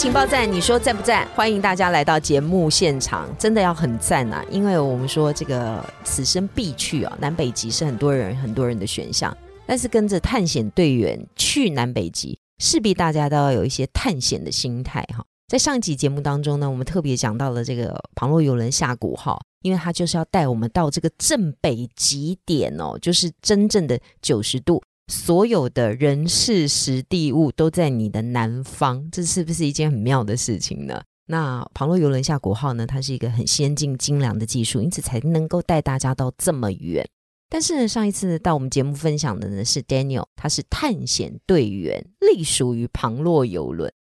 情报站，你说赞不赞？欢迎大家来到节目现场，真的要很赞呐！因为我们说这个此生必去啊，南北极是很多人很多人的选项。但是跟着探险队员去南北极，势必大家都要有一些探险的心态哈。在上集节目当中呢，我们特别讲到了这个旁若游轮下谷号，因为他就是要带我们到这个正北极点哦，就是真正的九十度，所有的人事实地物都在你的南方，这是不是一件很妙的事情呢？那旁若游轮下国号呢，它是一个很先进精良的技术，因此才能够带大家到这么远。但是呢，上一次到我们节目分享的呢是 Daniel，他是探险队员，隶属于旁若游轮。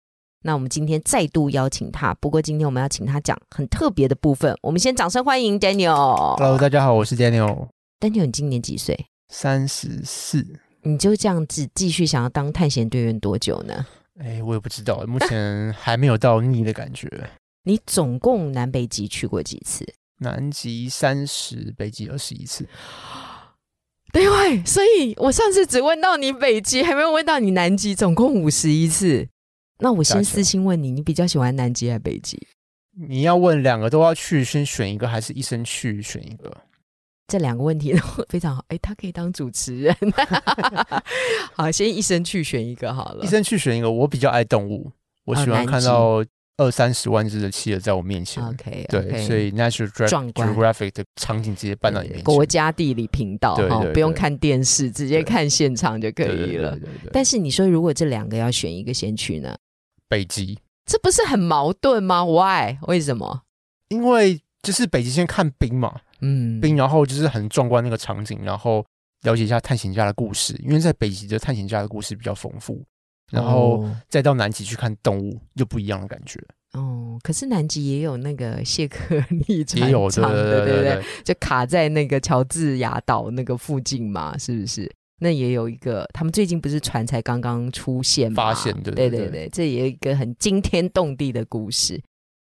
那我们今天再度邀请他，不过今天我们要请他讲很特别的部分。我们先掌声欢迎 Daniel。Hello，大家好，我是 Daniel。Daniel，你今年几岁？三十四。你就这样子继续想要当探险队员多久呢？哎，我也不知道，目前还没有到腻的感觉。你总共南北极去过几次？南极三十，北极二十一次。对位，所以我上次只问到你北极，还没有问到你南极，总共五十一次。那我先私信问你，你比较喜欢南极还是北极？你要问两个都要去，先选一个，还是一生去选一个？这两个问题都 非常好。哎，他可以当主持人。好，先一生去选一个好了。一生去选一个，我比较爱动物，我喜欢看到。二三十万只的企鹅在我面前，OK，对，所以 National Geographic 的场景直接搬到你面前，国家地理频道，哈，不用看电视，直接看现场就可以了。但是你说，如果这两个要选一个先去呢？北极，这不是很矛盾吗？Why？为什么？因为就是北极先看冰嘛，嗯，冰，然后就是很壮观那个场景，然后了解一下探险家的故事，因为在北极的探险家的故事比较丰富。然后再到南极去看动物，又不一样的感觉。哦，可是南极也有那个谢克利也有的，对对对，就卡在那个乔治亚岛那个附近嘛，是不是？那也有一个，他们最近不是船才刚刚出现发现的，对对对，这也有一个很惊天动地的故事。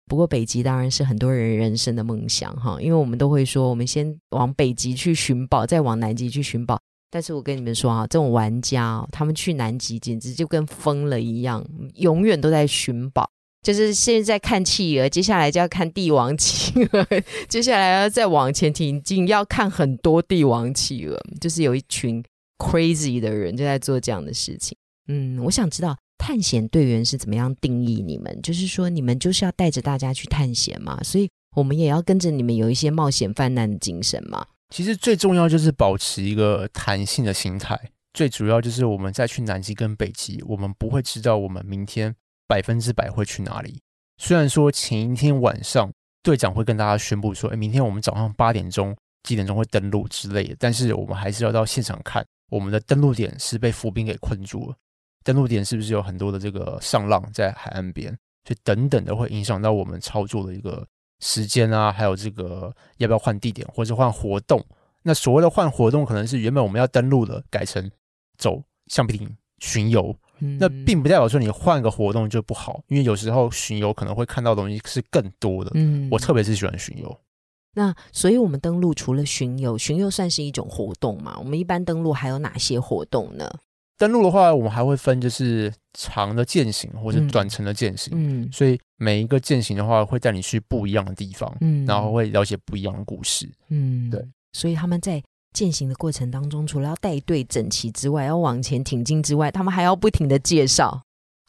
不过北极当然是很多人人生的梦想哈，因为我们都会说，我们先往北极去寻宝，再往南极去寻宝。但是我跟你们说啊，这种玩家，他们去南极简直就跟疯了一样，永远都在寻宝。就是现在看企鹅，接下来就要看帝王企鹅，接下来要再往前挺进，要看很多帝王企鹅。就是有一群 crazy 的人就在做这样的事情。嗯，我想知道探险队员是怎么样定义你们？就是说你们就是要带着大家去探险嘛，所以我们也要跟着你们有一些冒险犯难的精神嘛。其实最重要就是保持一个弹性的心态，最主要就是我们再去南极跟北极，我们不会知道我们明天百分之百会去哪里。虽然说前一天晚上队长会跟大家宣布说，哎，明天我们早上八点钟、几点钟会登陆之类的，但是我们还是要到现场看，我们的登陆点是被浮冰给困住了，登陆点是不是有很多的这个上浪在海岸边，所以等等的会影响到我们操作的一个。时间啊，还有这个要不要换地点，或者换活动？那所谓的换活动，可能是原本我们要登陆的，改成走橡皮艇巡游。那并不代表说你换个活动就不好，因为有时候巡游可能会看到东西是更多的。嗯，我特别是喜欢巡游。那所以我们登录除了巡游，巡游算是一种活动嘛？我们一般登录还有哪些活动呢？登录的话，我们还会分就是长的践行或者短程的践行。嗯，所以每一个践行的话，会带你去不一样的地方，嗯，然后会了解不一样的故事。嗯，对。所以他们在践行的过程当中，除了要带队整齐之外，要往前挺进之外，他们还要不停的介绍。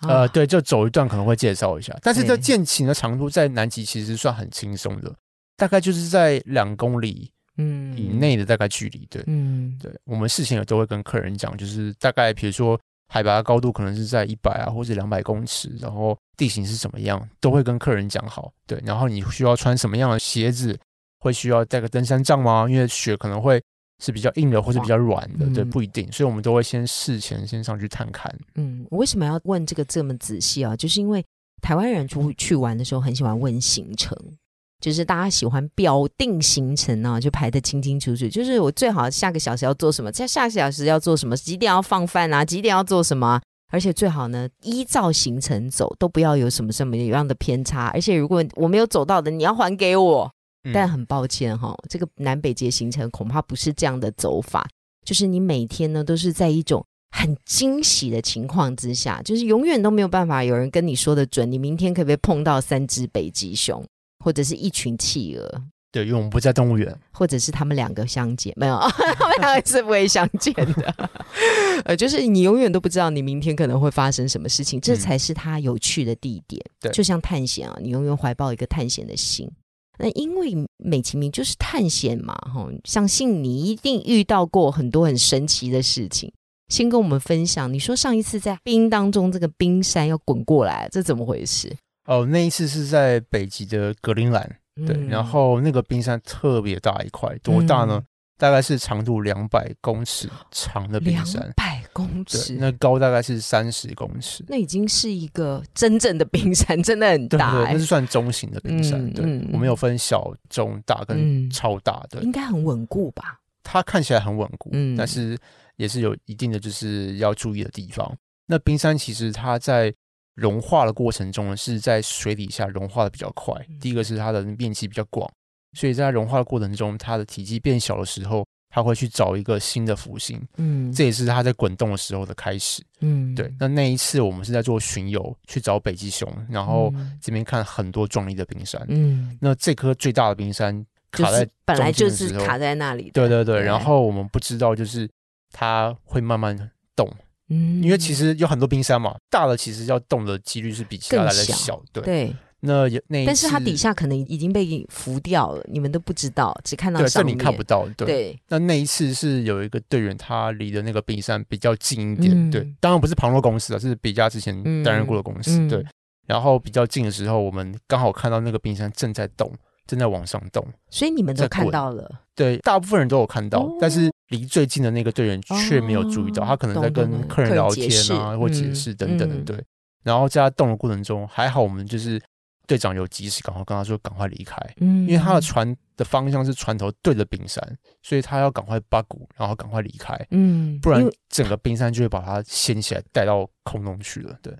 呃，对，就走一段可能会介绍一下，但是这践行的长度在南极其实算很轻松的，大概就是在两公里。嗯，以内的大概距离，对，嗯，对，我们事前也都会跟客人讲，就是大概比如说海拔高度可能是在一百啊或者两百公尺，然后地形是怎么样，都会跟客人讲好，对，然后你需要穿什么样的鞋子，会需要带个登山杖吗？因为雪可能会是比较硬的或者比较软的，对，不一定，所以我们都会先事前先上去探看。嗯，我为什么要问这个这么仔细啊？就是因为台湾人出去玩的时候很喜欢问行程，就是大家喜欢表定行程呢、就排得清清楚楚。就是我最好下个小时要做什么，在下个小时要做什么，几点要放饭啊，几点要做什么啊。而且最好呢，依照行程走，都不要有什么什么样的偏差。而且如果我没有走到的，你要还给我。嗯但很抱歉哈，这个南北捷行程恐怕不是这样的走法，就是你每天呢都是在一种很惊喜的情况之下，就是永远都没有办法有人跟你说的准，你明天可不可以碰到三只北极熊，或者是一群企鹅，对，因为我们不在动物园，或者是他们两个相见，没有，他们两个是不会相见的。呃，就是你永远都不知道你明天可能会发生什么事情，这嗯才是它有趣的地点。对就像探险啊，你永远怀抱一个探险的心。那因为美其名就是探险嘛，哈，相信你一定遇到过很多很神奇的事情。先跟我们分享，你说上一次在冰当中，这个冰山要滚过来，这怎么回事？哦，那一次是在北极的格陵兰，对，嗯然后那个冰山特别大一块，多大呢？大概是长度两百公尺长的冰两山，百公对，尺，那高大概是三十公尺，那已经是一个真正的冰山，真的很对大、对，欸那是算中型的冰山。对，我们有分小、中、大跟嗯超大的，应该很稳固吧？它看起来很稳固，嗯但是也是有一定的就是要注意的地方。那冰山其实它在融化的过程中呢，是在水底下融化的比较快。嗯。第一个是它的面积比较广，所以在它融化的过程中，它的体积变小的时候，它会去找一个新的浮星，嗯，这也是它在滚动的时候的开始。嗯。对，那那一次我们是在做巡游去找北极熊，然后嗯。这边看很多壮丽的冰山。嗯，那这颗最大的冰山卡在本来就是卡在那里，对对对，然后我们不知道就是它会慢慢动，嗯因为其实有很多冰山嘛，大的其实要动的几率是比其他来的小小。对，对，那有那但是它底下可能已经被浮掉了，你们都不知道，只看到对，这你看不到。对，对，那那一次是有一个队员，他离的那个冰山比较近一点。嗯对，当然不是旁若公司啊，是比嘉之前担任过的公司。嗯对，然后比较近的时候，我们刚好看到那个冰山正在动，正在往上动。所以你们都看到了，对，大部分人都有看到，哦但是离最近的那个队员却没有注意到，哦他可能在跟客人聊天啊，或解嗯释等等的。嗯对，然后在他动的过程中，还好我们就是队长有及时赶快跟他说赶快离开，嗯因为他的船的方向是船头对着冰山，所以他要赶快八股，然后赶快离开，嗯，不然整个冰山就会把它掀起来带到空中去了。对，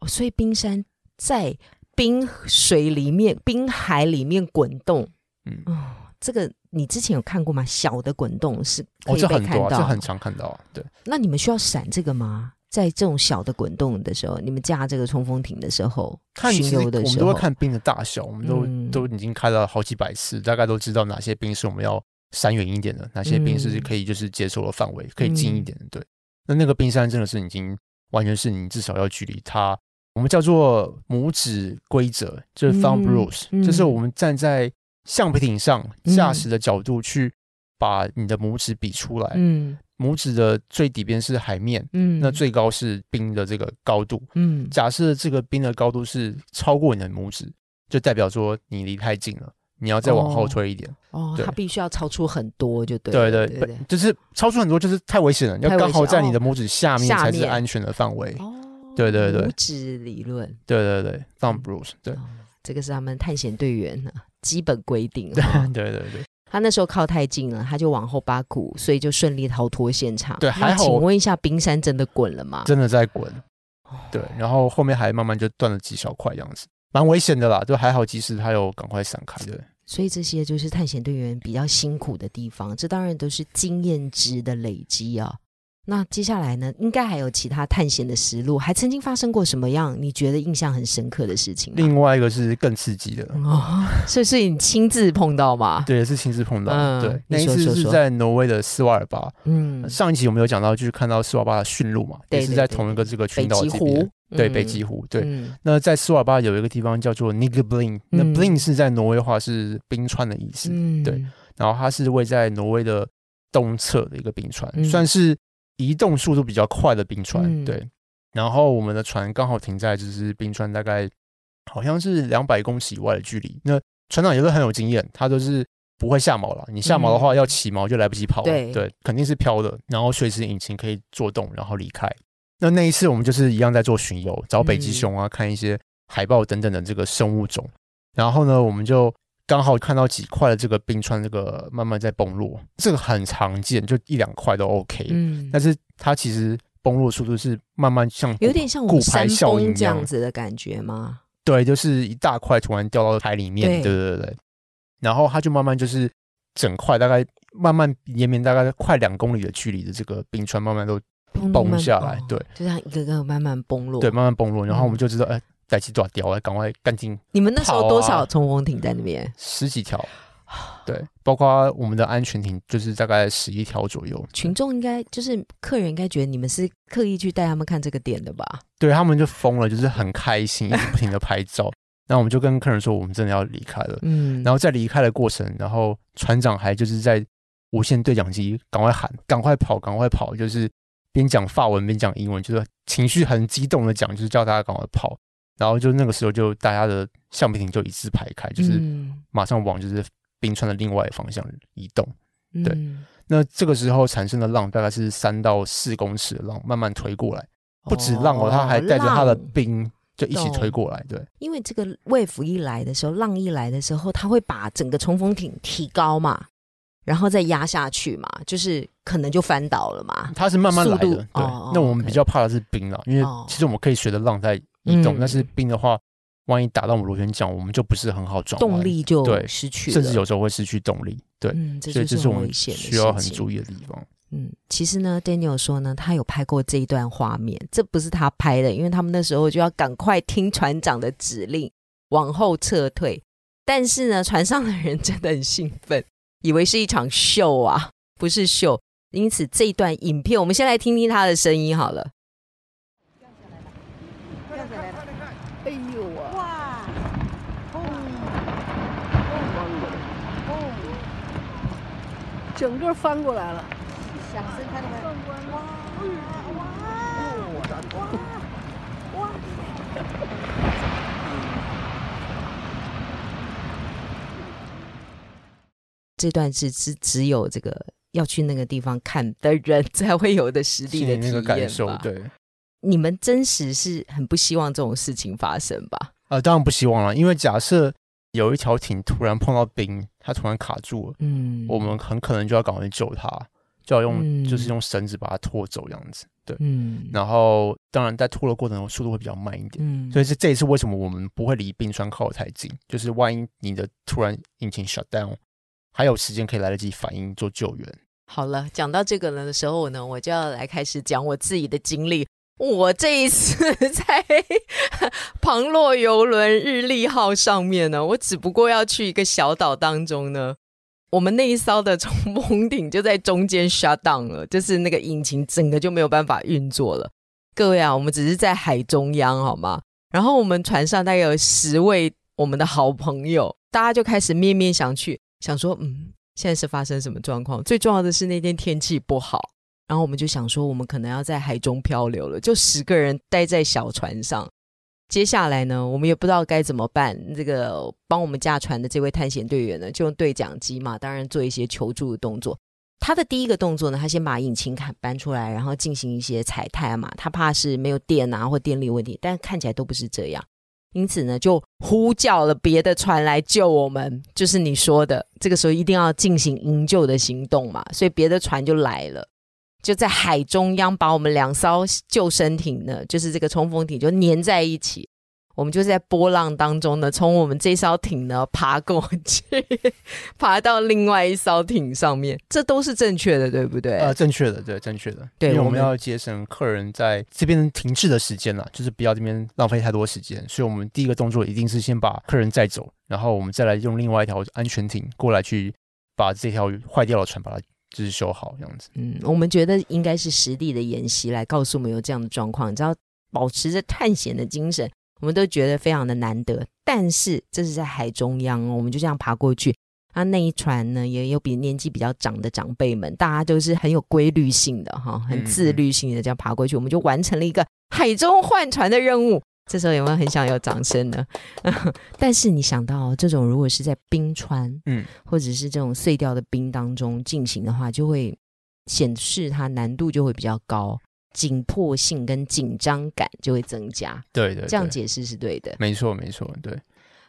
哦所以冰山在冰水里面、冰海里面滚动，嗯，哦，这个你之前有看过吗？小的滚动是可哦，以这很多、啊，被看到，这很常看到啊。对，那你们需要闪这个吗？在这种小的滚动的时候，你们架这个冲锋艇的时候，巡看其实我游的时候，我们都会看冰的大小，我们都、嗯都已经开了好几百次，大概都知道哪些冰是我们要闪远一点的，哪些冰是嗯可以就是接受的范围，可以近一点的。对，那那个冰山真的是已经完全是你至少要距离它，我们叫做拇指规则，就是 thumb 嗯 rules，、嗯就是我们站在橡皮艇上嗯驾驶的角度去把你的拇指比出来，嗯拇指的最底边是海面。嗯，那最高是冰的这个高度，嗯假设这个冰的高度是超过你的拇指，就代表说你离太近了，你要再往后推一点。哦，对它必须要超出很多，就对对对对对。就是超出很多，就是太危险了，要刚好在你的拇指下面才是安全的范围。哦，对对对拇指理论，对对对，thumb rules，对哦这个是他们探险队员的基本规定了。对对对，他那时候靠太近了，他就往后八股，所以就顺利逃脱现场。对还好那请问一下，冰山真的滚了吗？真的在滚。哦对，然后后面还慢慢就断了几小块，样子，蛮危险的啦。就还好，及时他有赶快闪开。对，所以这些就是探险队员比较辛苦的地方，这当然都是经验值的累积啊。那接下来呢，应该还有其他探险的实录，还曾经发生过什么样你觉得印象很深刻的事情？另外一个是更刺激的，哦，所以是你亲自碰到吗？对，是亲自碰到。嗯对，那一次是在挪威的斯瓦尔巴。嗯，上一集我们有讲到，就是看到斯瓦尔巴的驯鹿嘛，也是在同一个这个群岛极这边湖。，对，嗯北极湖。对，嗯那在斯瓦尔巴有一个地方叫做 Nigbling，那嗯 b l i n 是在挪威话是冰川的意思，嗯对，然后它是位在挪威的东侧的一个冰川，嗯算是移动速度比较快的冰川。嗯对，然后我们的船刚好停在就是冰川大概好像是两百公尺以外的距离。那船长也是很有经验，他都是不会下锚了。你下锚的话，嗯要起锚就来不及跑了。对对，肯定是飘的，然后随时引擎可以做动，然后离开。那那一次我们就是一样在做巡游，找北极嗯熊啊，看一些海豹等等的这个生物种。然后呢，我们就刚好看到几块的这个冰川，这个慢慢在崩落，这个很常见，就一两块都 OK。嗯，但是它其实崩落速度是慢慢像有点像我骨牌效应崩这样子的感觉吗？对，就是一大块突然掉到海里面，对对对。然后它就慢慢就是整块大概慢慢延绵大概快两公里的距离的这个冰川慢慢都崩下来对就这样一个个慢慢崩落。对慢慢崩落，然后我们嗯就知道哎，带起抓掉，赶快赶紧你们那时候多少冲锋艇在那边？十几条，对，包括我们的安全艇就是大概十一条左右，群众应该就是客人应该觉得你们是刻意去带他们看这个点的吧？对他们就疯了，就是很开心，一直不停的拍照。然后我们就跟客人说，我们真的要离开了。嗯，然后在离开的过程，然后船长还就是在无线对讲机赶快喊，赶快跑，赶快跑，就是边讲法文边讲英文，就是情绪很激动的讲，就是叫大家赶快跑。然后就那个时候，就大家的橡皮艇就一字排开，就是嗯马上往就是冰川的另外方向移动。对嗯那这个时候产生的浪大概是三到四公尺的浪，慢慢推过来，不止浪哦，它还带着它的浪冰就一起推过来。对，因为这个 wave 一来的时候，浪一来的时候，它会把整个冲锋艇提高嘛，然后再压下去嘛，就是可能就翻倒了嘛。它是慢慢来的。对那我们比较怕的是冰啦，因为哦其实我们可以随着浪在移动，嗯但是冰的话，万一打到我们螺旋桨，我们就不是很好转动，力就对失去了，甚至有时候会失去动力。对，嗯，这就所以这是我们需要很注意的地方。嗯，其实呢，Daniel 说呢，他有拍过这一段画面，这不是他拍的，因为他们那时候就要赶快听船长的指令往后撤退。但是呢，船上的人真的很兴奋，以为是一场秀啊，不是秀。因此这一段影片，我们先来听听他的声音好了。哎呦啊！哇，整个翻过来了。响声看到没？哇哇哇！这段是只只有这个要去那个地方看的人才会有的实地的体验感受吧，对。你们真实是很不希望这种事情发生吧？呃，当然不希望了，因为假设有一条艇突然碰到冰，它突然卡住了，嗯，我们很可能就要赶快救它，就要用、嗯就是用绳子把它拖走这样子。对，嗯然后当然在拖的过程中速度会比较慢一点。嗯所以是这也是为什么我们不会离冰川靠得太近，就是万一你的突然引擎 shut down，还有时间可以来得及反应做救援。好了，讲到这个了的时候呢，我就要来开始讲我自己的经历。我这一次在 旁洛游轮日丽号上面呢，我只不过要去一个小岛当中呢，我们那一艘的冲锋艇就在中间 shut down 了，就是那个引擎整个就没有办法运作了。各位啊，我们只是在海中央好吗？然后我们船上大概有十位我们的好朋友，大家就开始面面相觑，想说，嗯，现在是发生什么状况？最重要的是那天天气不好，然后我们就想说，我们可能要在海中漂流了，就十个人待在小船上。接下来呢，我们也不知道该怎么办。这个帮我们驾船的这位探险队员呢，就用对讲机嘛，当然做一些求助的动作。他的第一个动作呢，他先把引擎砍搬出来，然后进行一些踩踏嘛。他怕是没有电啊或电力问题，但看起来都不是这样。因此呢，就呼叫了别的船来救我们，就是你说的，这个时候一定要进行营救的行动嘛，所以别的船就来了，就在海中央把我们两艘救生艇呢，就是这个冲锋艇就粘在一起，我们就在波浪当中呢，从我们这艘艇呢爬过去，爬到另外一艘艇上面，这都是正确的，对不对？呃，正确的，对，正确的，因为我们对我们要节省客人在这边停滞的时间啦，就是不要这边浪费太多时间，所以我们第一个动作一定是先把客人载走，然后我们再来用另外一条安全艇过来去把这条坏掉的船把它就是修好，这样子。嗯，我们觉得应该是实地的演习来告诉我们有这样的状况，你知道，保持着探险的精神，我们都觉得非常的难得。但是这是在海中央哦，我们就这样爬过去。啊，那一船呢，也有比年纪比较长的长辈们，大家都是很有规律性的哈，很自律性的这样爬过去，我们就完成了一个海中换船的任务。这时候有没有很想有掌声呢？但是你想到、哦、这种如果是在冰川，嗯，或者是这种碎掉的冰当中进行的话，就会显示它难度就会比较高。紧迫性跟紧张感就会增加。对对，对这样解释是对的没错没错，对，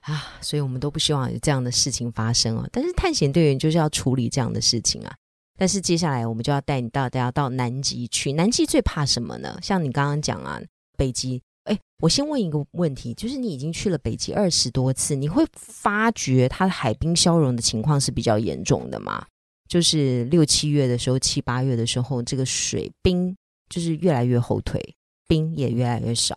啊，所以我们都不希望有这样的事情发生哦。但是探险队员就是要处理这样的事情啊。但是接下来我们就要带你到大家到南极去。南极最怕什么呢？像你刚刚讲啊，北极。哎，我先问一个问题，就是你已经去了北极二十多次，你会发觉它的海冰消融的情况是比较严重的吗？就是六七月的时候，七八月的时候，这个水冰就是越来越后退，冰也越来越少。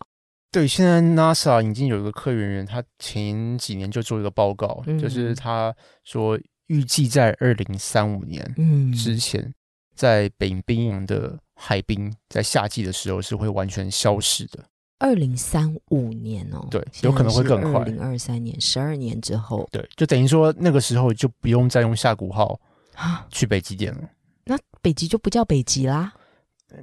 对，现在 NASA 已经有一个科研员，他前几年就做一个报告，嗯就是他说预计在二零三五年嗯之前，在北冰洋的海冰在夏季的时候是会完全消失的。二零三五年哦，对有可能会更快。二零二三年，十二年之后。对，就等于说那个时候就不用再用下谷号啊，去北极点了，那北极就不叫北极啦，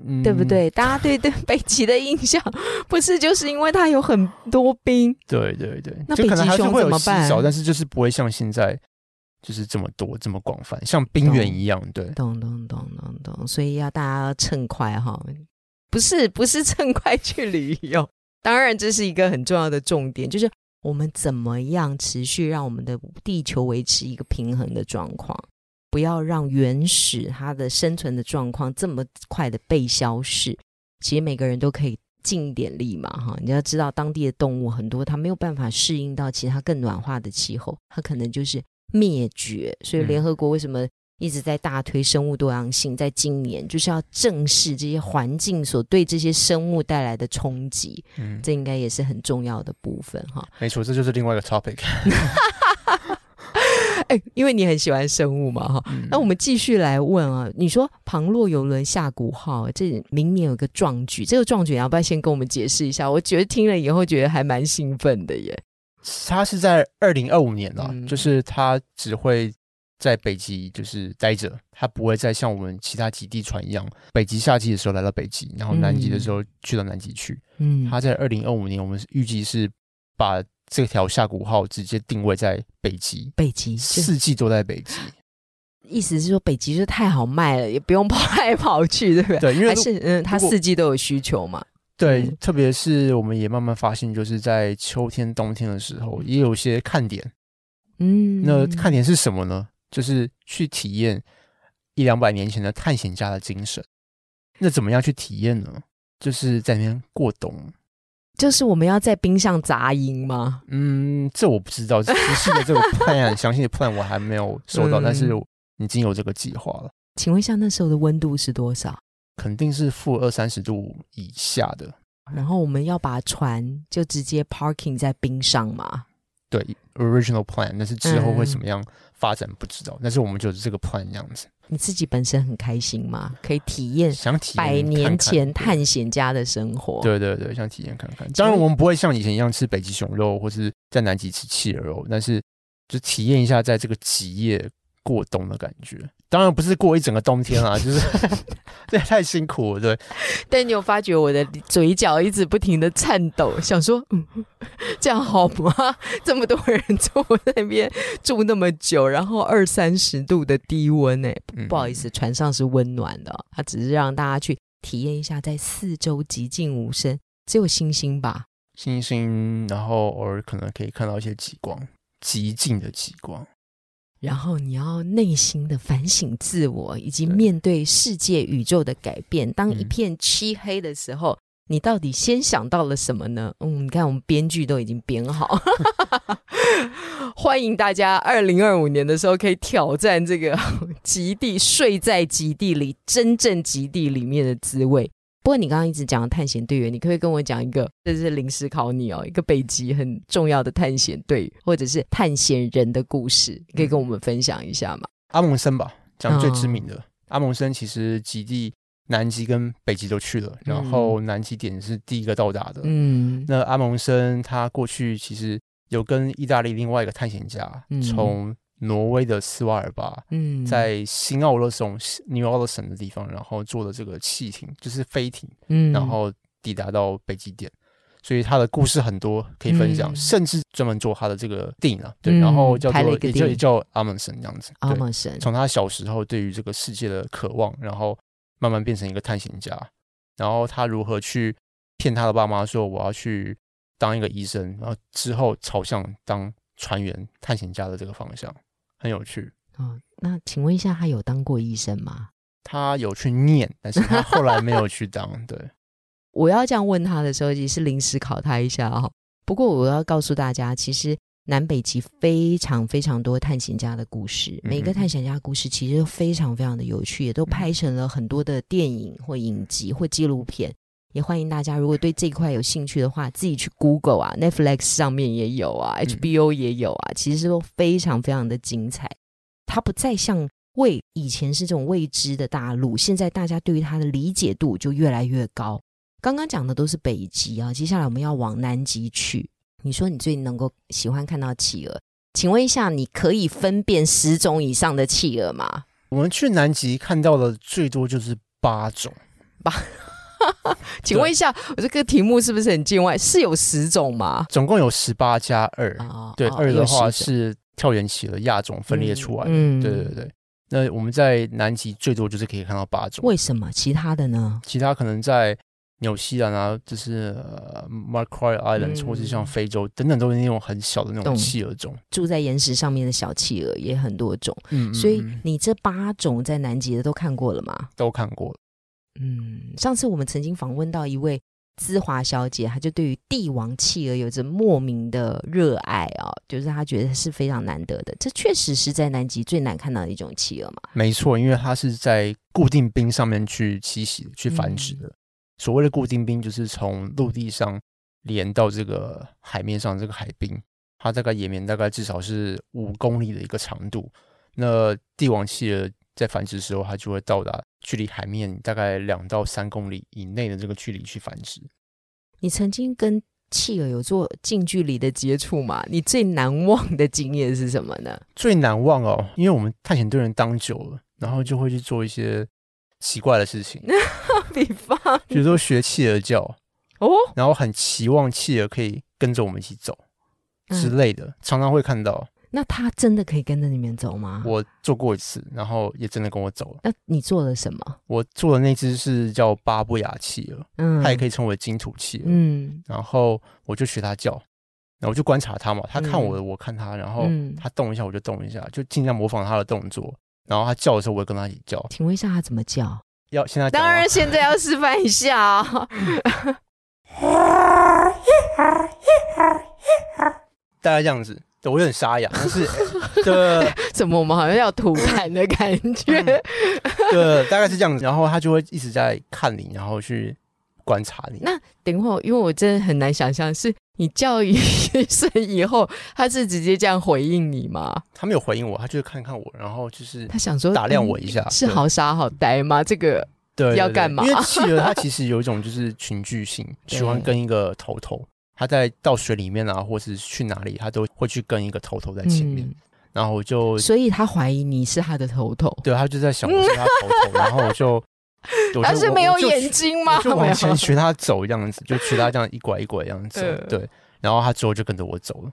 嗯。对不？对？大家对 对北极的印象不是就是因为它有很多冰，对对对，那北极熊会有稀怎么办？少，但是就是不会像现在就是这么多这么广泛，像冰原一样。对，懂懂懂懂懂，所以要大家要趁快哈，不是不是趁快去旅游，当然这是一个很重要的重点，就是我们怎么样持续让我们的地球维持一个平衡的状况，不要让原始它的生存的状况这么快的被消逝。其实每个人都可以尽一点力嘛，哈，你要知道当地的动物很多，它没有办法适应到其他更暖化的气候，它可能就是灭绝。所以嗯联合国为什么一直在大推生物多样性？在今年就是要正视这些环境所对这些生物带来的冲击，嗯，这应该也是很重要的部分哈。没错，这就是另外一个 topic。哎，因为你很喜欢生物嘛哈，嗯那我们继续来问啊，你说旁洛游轮下古号，这明年有个壮举，这个壮举你要不要先跟我们解释一下？我觉得听了以后觉得还蛮兴奋的耶。他是在二零二五年了，嗯就是他只会在北极就是待着，它不会再像我们其他极地船一样，北极夏季的时候来到北极，然后南极的时候去到南极去。嗯它在二零二五年，我们预计是把这条下谷号直接定位在北极，北极四季都在北极。意思是说北极就太好卖了，也不用跑来跑去，对不对？对，因为还是嗯，它四季都有需求嘛。对嗯，特别是我们也慢慢发现，就是在秋天、冬天的时候，也有些看点。嗯，那看点是什么呢？就是去体验一两百年前的探险家的精神。那怎么样去体验呢？就是在那边过冬。就是我们要在冰上砸营吗？嗯，这我不知道，仔细的这个 plan 详细的 plan 我还没有收到，嗯但是已经有这个计划了，请问一下，那时候的温度是多少？肯定是负二三十度以下的。然后我们要把船就直接 parking 在冰上嘛？对，original plan，但是之后会嗯怎么样发展不知道，但是我们就是这个 plan 这样子，你自己本身很开心吗？可以体验想体验百年前探险家的生活。，对对对，想体验看看。当然，我们不会像以前一样吃北极熊肉，或是在南极吃企鹅肉，但是就体验一下在这个极夜过冬的感觉。当然不是过一整个冬天啊，就是 这也太辛苦了。对，但你有发觉我的嘴角一直不停的颤抖，想说，嗯，这样好吗？这么多人坐在那边住那么久，然后二三十度的低温，哎，嗯不好意思，船上是温暖的哦，它只是让大家去体验一下，在四周寂静无声，只有星星吧。星星，然后偶尔可能可以看到一些极光，极静的极光。然后你要内心的反省自我，以及面对世界宇宙的改变。当一嗯片漆黑的时候，你到底先想到了什么呢？嗯，你看我们编剧都已经编好，欢迎大家二零二五年的时候可以挑战这个极地，睡在极地里，真正极地里面的滋味。不过你刚刚一直讲探险队员，你可不可以跟我讲一个？这是临时考你哦，一个北极很重要的探险队或者是探险人的故事，你可以跟我们分享一下吗？阿蒙森吧，讲最知哦名的。阿蒙森其实极地南极跟北极都去了，然后南极点是第一个到达的。嗯那阿蒙森他过去其实有跟意大利另外一个探险家，嗯从挪威的斯瓦尔巴，嗯。在新奥勒松 New Orleans 的地方，然后做的这个汽艇，就是飞艇，嗯。然后抵达到北极点。所以他的故事很多可以分享，嗯。甚至专门做他的这个电影啊，对，嗯然后叫做也叫电影。也叫阿蒙森这样子，阿蒙森，从他小时候对于这个世界的渴望，然后慢慢变成一个探险家，然后他如何去骗他的爸妈说我要去当一个医生，然后之后朝向当船员、探险家的这个方向，很有趣。哦，那请问一下，他有当过医生吗？他有去念，但是他后来没有去当。对，我要这样问他的时候，也是临时考他一下哈、不过我要告诉大家，其实南北极非常非常多探险家的故事，每个嗯探险家的故事其实都非常非常的有趣，也都拍成了很多的电影或影集或纪录片。也欢迎大家，如果对这一块有兴趣的话，自己去 Google 啊，Netflix 上面也有啊嗯，HBO 也有啊，其实都非常非常的精彩。它不再像未以前是这种未知的大陆，现在大家对于它的理解度就越来越高。刚刚讲的都是北极啊，接下来我们要往南极去。你说你最能够喜欢看到企鹅，请问一下，你可以分辨十种以上的企鹅吗？我们去南极看到的最多就是八种，请问一下，我这个题目是不是很见外？是有十种吗？总共有十八加二。啊对，哦二的话有10种是跳远企鹅亚种分裂出来的。嗯对对对。那我们在南极最多就是可以看到八种，为什么？其他的呢？其他可能在纽西兰啊，就是呃 Macquarie Islands、嗯或是像非洲等等，都是那种很小的那种企鹅种。住在岩石上面的小企鹅也很多种，嗯，嗯所以嗯你这八种在南极的都看过了吗？都看过了。嗯，上次我们曾经访问到一位资华小姐，她就对于帝王企鹅有着莫名的热爱啊、就是她觉得是非常难得的。这确实是在南极最难看到的一种企鹅嘛。没错，因为它是在固定冰上面去栖息、去繁殖的。所谓的固定冰，就是从陆地上连到这个海面上这个海冰，它大概延绵大概至少是五公里的一个长度。那帝王企鹅在繁殖的时候，它就会到达距离海面大概两到三公里以内的这个距离去繁殖。你曾经跟企鹅有做近距离的接触吗？你最难忘的经验是什么呢？最难忘哦，因为我们探险队人当久了，然后就会去做一些奇怪的事情，比方比如说学企鹅叫。哦，然后很期望企鹅可以跟着我们一起走之嗯，类的，常常会看到。那他真的可以跟着你们走吗？我做过一次，然后也真的跟我走了。那你做了什么？我做的那只是叫巴布亚企鹅，嗯，它也可以称为金土企鹅。嗯然后我就学它叫，然后我就观察它嘛，它看我的，我看它，然后嗯它动一下我就动一下，就尽量模仿它的动作。然后它叫的时候，我也跟它一起叫。请问一下它怎么叫？要现在当然，现在要示范一下啊、大概这样子。对我有点沙哑，但是 对怎么我们好像要吐痰的感觉？对，大概是这样子。然后他就会一直在看你，然后去观察你。那等会儿，因为我真的很难想象，是你叫一声以后，他是直接这样回应你吗？他没有回应我，他就是看看我，然后就是他想说打量我一下嗯是好傻好呆吗？这个对对对要干嘛因为企鹅它其实有一种就是群聚性，喜欢跟一个头头。它在到水里面啊，或是去哪里，他都会去跟一个头头在前面。嗯，然后我就所以他怀疑你是他的头头，对他就在想我是他头头，然后我就他是没有眼睛吗？我就往前学他走这样子，就学他这样一拐一拐这样走。嗯对，然后他之后就跟着我走了。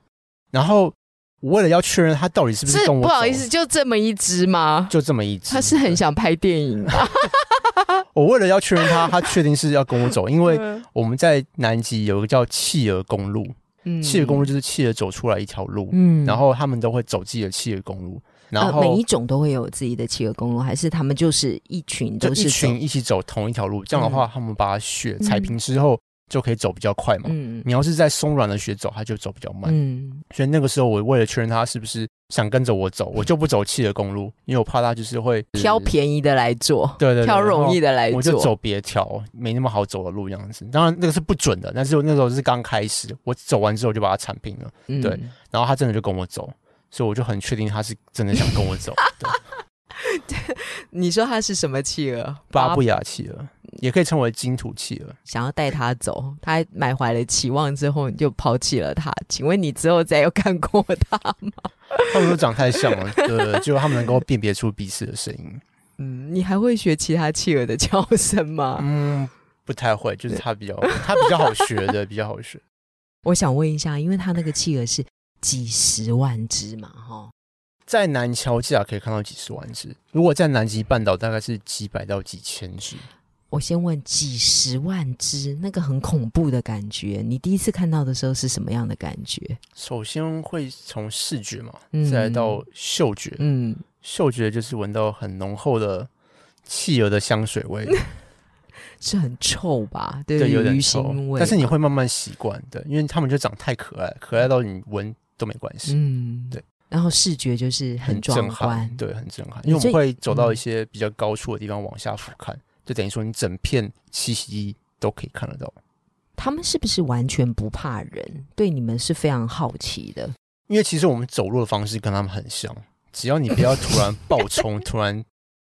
然后我为了要确认他到底是不是跟我走，不好意思，就这么一只吗？就这么一只。他是很想拍电影吧？我为了要确认他，他确定是要跟我走，因为嗯。我们在南极有一个叫企鹅公路，嗯。企鹅公路就是企鹅走出来一条路，嗯。然后他们都会走自己的企鹅公路，然后、呃、每一种都会有自己的企鹅公路，还是他们就是一群就是群一起走同一条路，这样的话，他们把雪踩平之后就可以走比较快嘛。嗯你要是在松软的雪走，它就走比较慢。嗯所以那个时候，我为了确认它是不是想跟着我走，我就不走企鹅公路，因为我怕它就是会挑便宜的来做，对对对挑容易的。的来做，我就走别条没那么好走的路，这样子。当然那个是不准的，但是我那时候是刚开始，我走完之后就把它铲平了。嗯对然后他真的就跟我走，所以我就很确定他是真的想跟我走。对，你说他是什么企鹅？巴布亚企鹅也可以称为金土企了。想要带他走，他满怀了期望之后，你就抛弃了他。请问你之后再有看过他吗？他们都长太像了，对，就他们能够辨别出彼此的声音。嗯，你还会学其他企鹅的叫声吗？嗯，不太会，就是他比较他比较好学的，比较好学。我想问一下，因为他那个企鹅是几十万只嘛，哈，在南乔治亚可以看到几十万只，如果在南极半岛大概是几百到几千只。我先问几十万只，那个很恐怖的感觉。你第一次看到的时候是什么样的感觉？首先会从视觉嘛，嗯再到嗅觉。嗯，嗅觉就是闻到很浓厚的汽油的香水味，是很臭吧？对，对，有点臭。但是你，会慢慢习惯的，因为他们就长太可爱，可爱到你闻都没关系，嗯，对。然后视觉就是很壮震撼观，，对，很震撼。因为我们会走到一些比较高处的地方往下俯瞰，就等于说你整片栖息地都可以看得到。他们是不是完全不怕人？对你们是非常好奇的。因为其实我们走路的方式跟他们很像，只要你不要突然暴冲，突然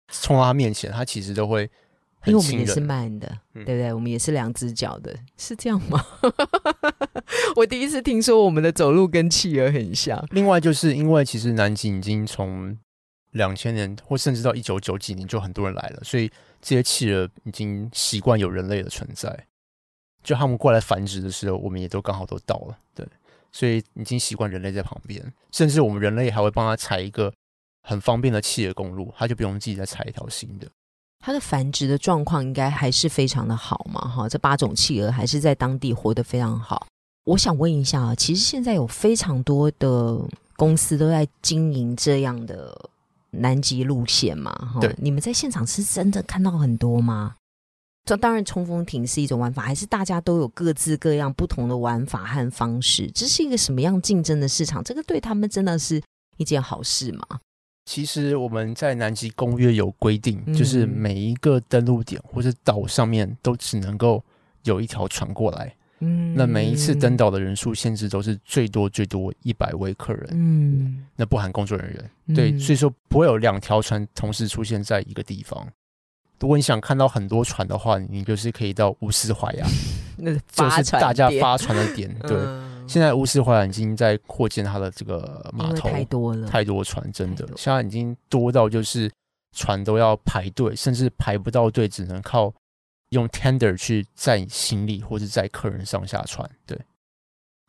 冲到他面前，他其实都会很信因为我们也是。慢的，嗯对不对？我们也是两只脚的，是这样吗？我第一次听说我们的走路跟企鹅很像。另外，就是因为其实南极已经从两千年或甚至到一九九几年就很多人来了，所以这些企鹅已经习惯有人类的存在。就他们过来繁殖的时候，我们也都刚好都到了，对，所以已经习惯人类在旁边，甚至我们人类还会帮他踩一个很方便的企鹅公路，他就不用自己再踩一条新的。它的繁殖的状况应该还是非常的好嘛，哈，这八种企鹅还是在当地活得非常好。我想问一下啊，其实现在有非常多的公司都在经营这样的南极路线嘛，哈对，你们在现场是真的看到很多吗？这当然，冲锋艇是一种玩法，还是大家都有各自各样不同的玩法和方式？这是一个什么样竞争的市场？这个对他们真的是一件好事吗？其实我们在南极公约有规定，嗯就是每一个登陆点或者岛上面都只能够有一条船过来。嗯。那每一次登，岛的人数限制都是最多最多一百位客人，嗯，那不含工作人员。对，嗯。所以说不会有两条船同时出现在一个地方。如果你想看到很多船的话，你就是可以到乌斯怀亚，那就是大家发发船的点。对，嗯。现在乌斯怀亚已经在扩建它的这个码头，太多了，太多船，真的。现在已经多到就是船都要排队，甚至排不到队，只能靠用 tender 去载行李或者载客人上下船。对，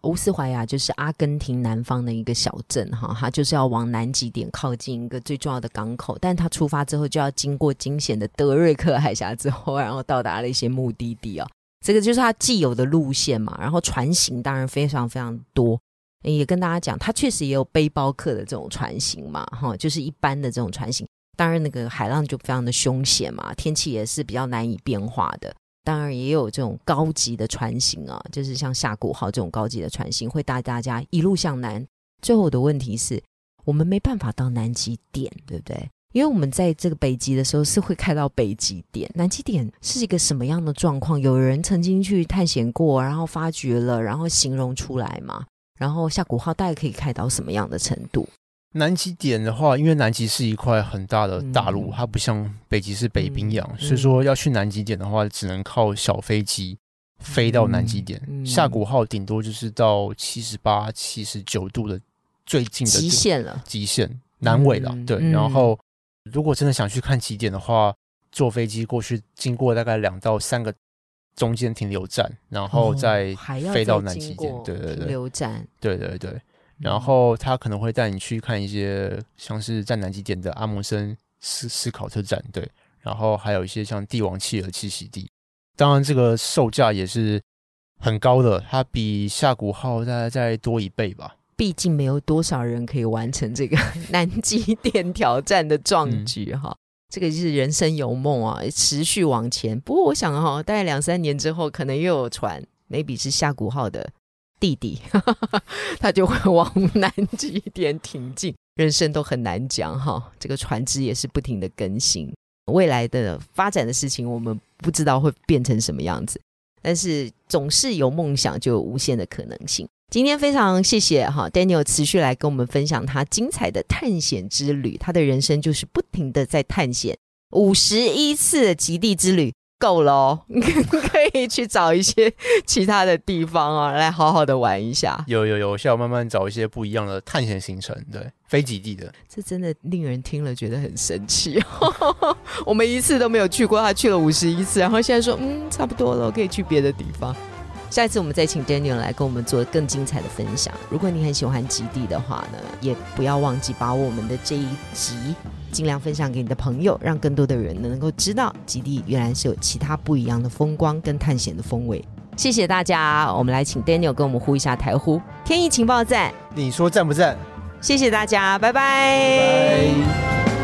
乌斯怀亚就是阿根廷南方的一个小镇哈，它就是要往南极点靠近一个最重要的港口，但它出发之后就要经过惊险的德瑞克海峡之后，然后到达了一些目的地哦。这个就是它既有的路线嘛，然后船型当然非常非常多。也跟大家讲，它确实也有背包客的这种船型嘛，哈，就是一般的这种船型。当然，那个海浪就非常的凶险嘛，天气也是比较难以变化的。当然也有这种高级的船型啊，就是像夏古号这种高级的船型，会带大家一路向南。最后的问题是，我们没办法到南极点，对不对？因为我们在这个北极的时候是会开到北极点，南极点是一个什么样的状况？有人曾经去探险过，然后发掘了，然后形容出来嘛？然后下古号大概可以开到什么样的程度？南极点的话，因为南极是一块很大的大陆，嗯它不像北极是北冰洋，嗯所以说要去南极点的话，只能靠小飞机飞到南极点。下古号顶多就是到七十八、七十九度的最近的极限了，极限南纬了，对。然后如果真的想去看极点的话，坐飞机过去，经过大概两到三个中间停留站，然后哦再飞到南极点对对对，留站，对对对。嗯然后他可能会带你去看一些像是在南极点的阿蒙森斯斯考特站，对。然后还有一些像帝王企鹅栖息地，当然这个售价也是很高的，它比下古号大概再多一倍吧。毕竟没有多少人可以完成这个 南极点挑战的壮举哈。这个就是人生有梦啊，持续往前。不过我想哈、大概两三年之后，可能又有船，maybe 是下古号的弟弟，他就会往南极点挺进。人生都很难讲哈，这个船只也是不停的更新，未来的发展的事情我们不知道会变成什么样子。但是总是有梦想，就有无限的可能性。今天非常谢谢哈 Daniel 持续来跟我们分享他精彩的探险之旅，他的人生就是不停的在探险，五十一次极地之旅够了哦，可以去找一些其他的地方啊，来好好的玩一下。有有有，现在我慢慢找一些不一样的探险行程，对，非极地的。这真的令人听了觉得很神奇。我们一次都没有去过，他去了五十一次，然后现在说嗯差不多了，可以去别的地方。下一次我们再请 Daniel 来跟我们做更精彩的分享。如果你很喜欢极地的话呢，也不要忘记把我们的这一集尽量分享给你的朋友，让更多的人能够知道极地原来是有其他不一样的风光跟探险的风味。谢谢大家，我们来请 Daniel 跟我们呼一下台呼天意情报站。你说赞不赞？谢谢大家，拜拜拜。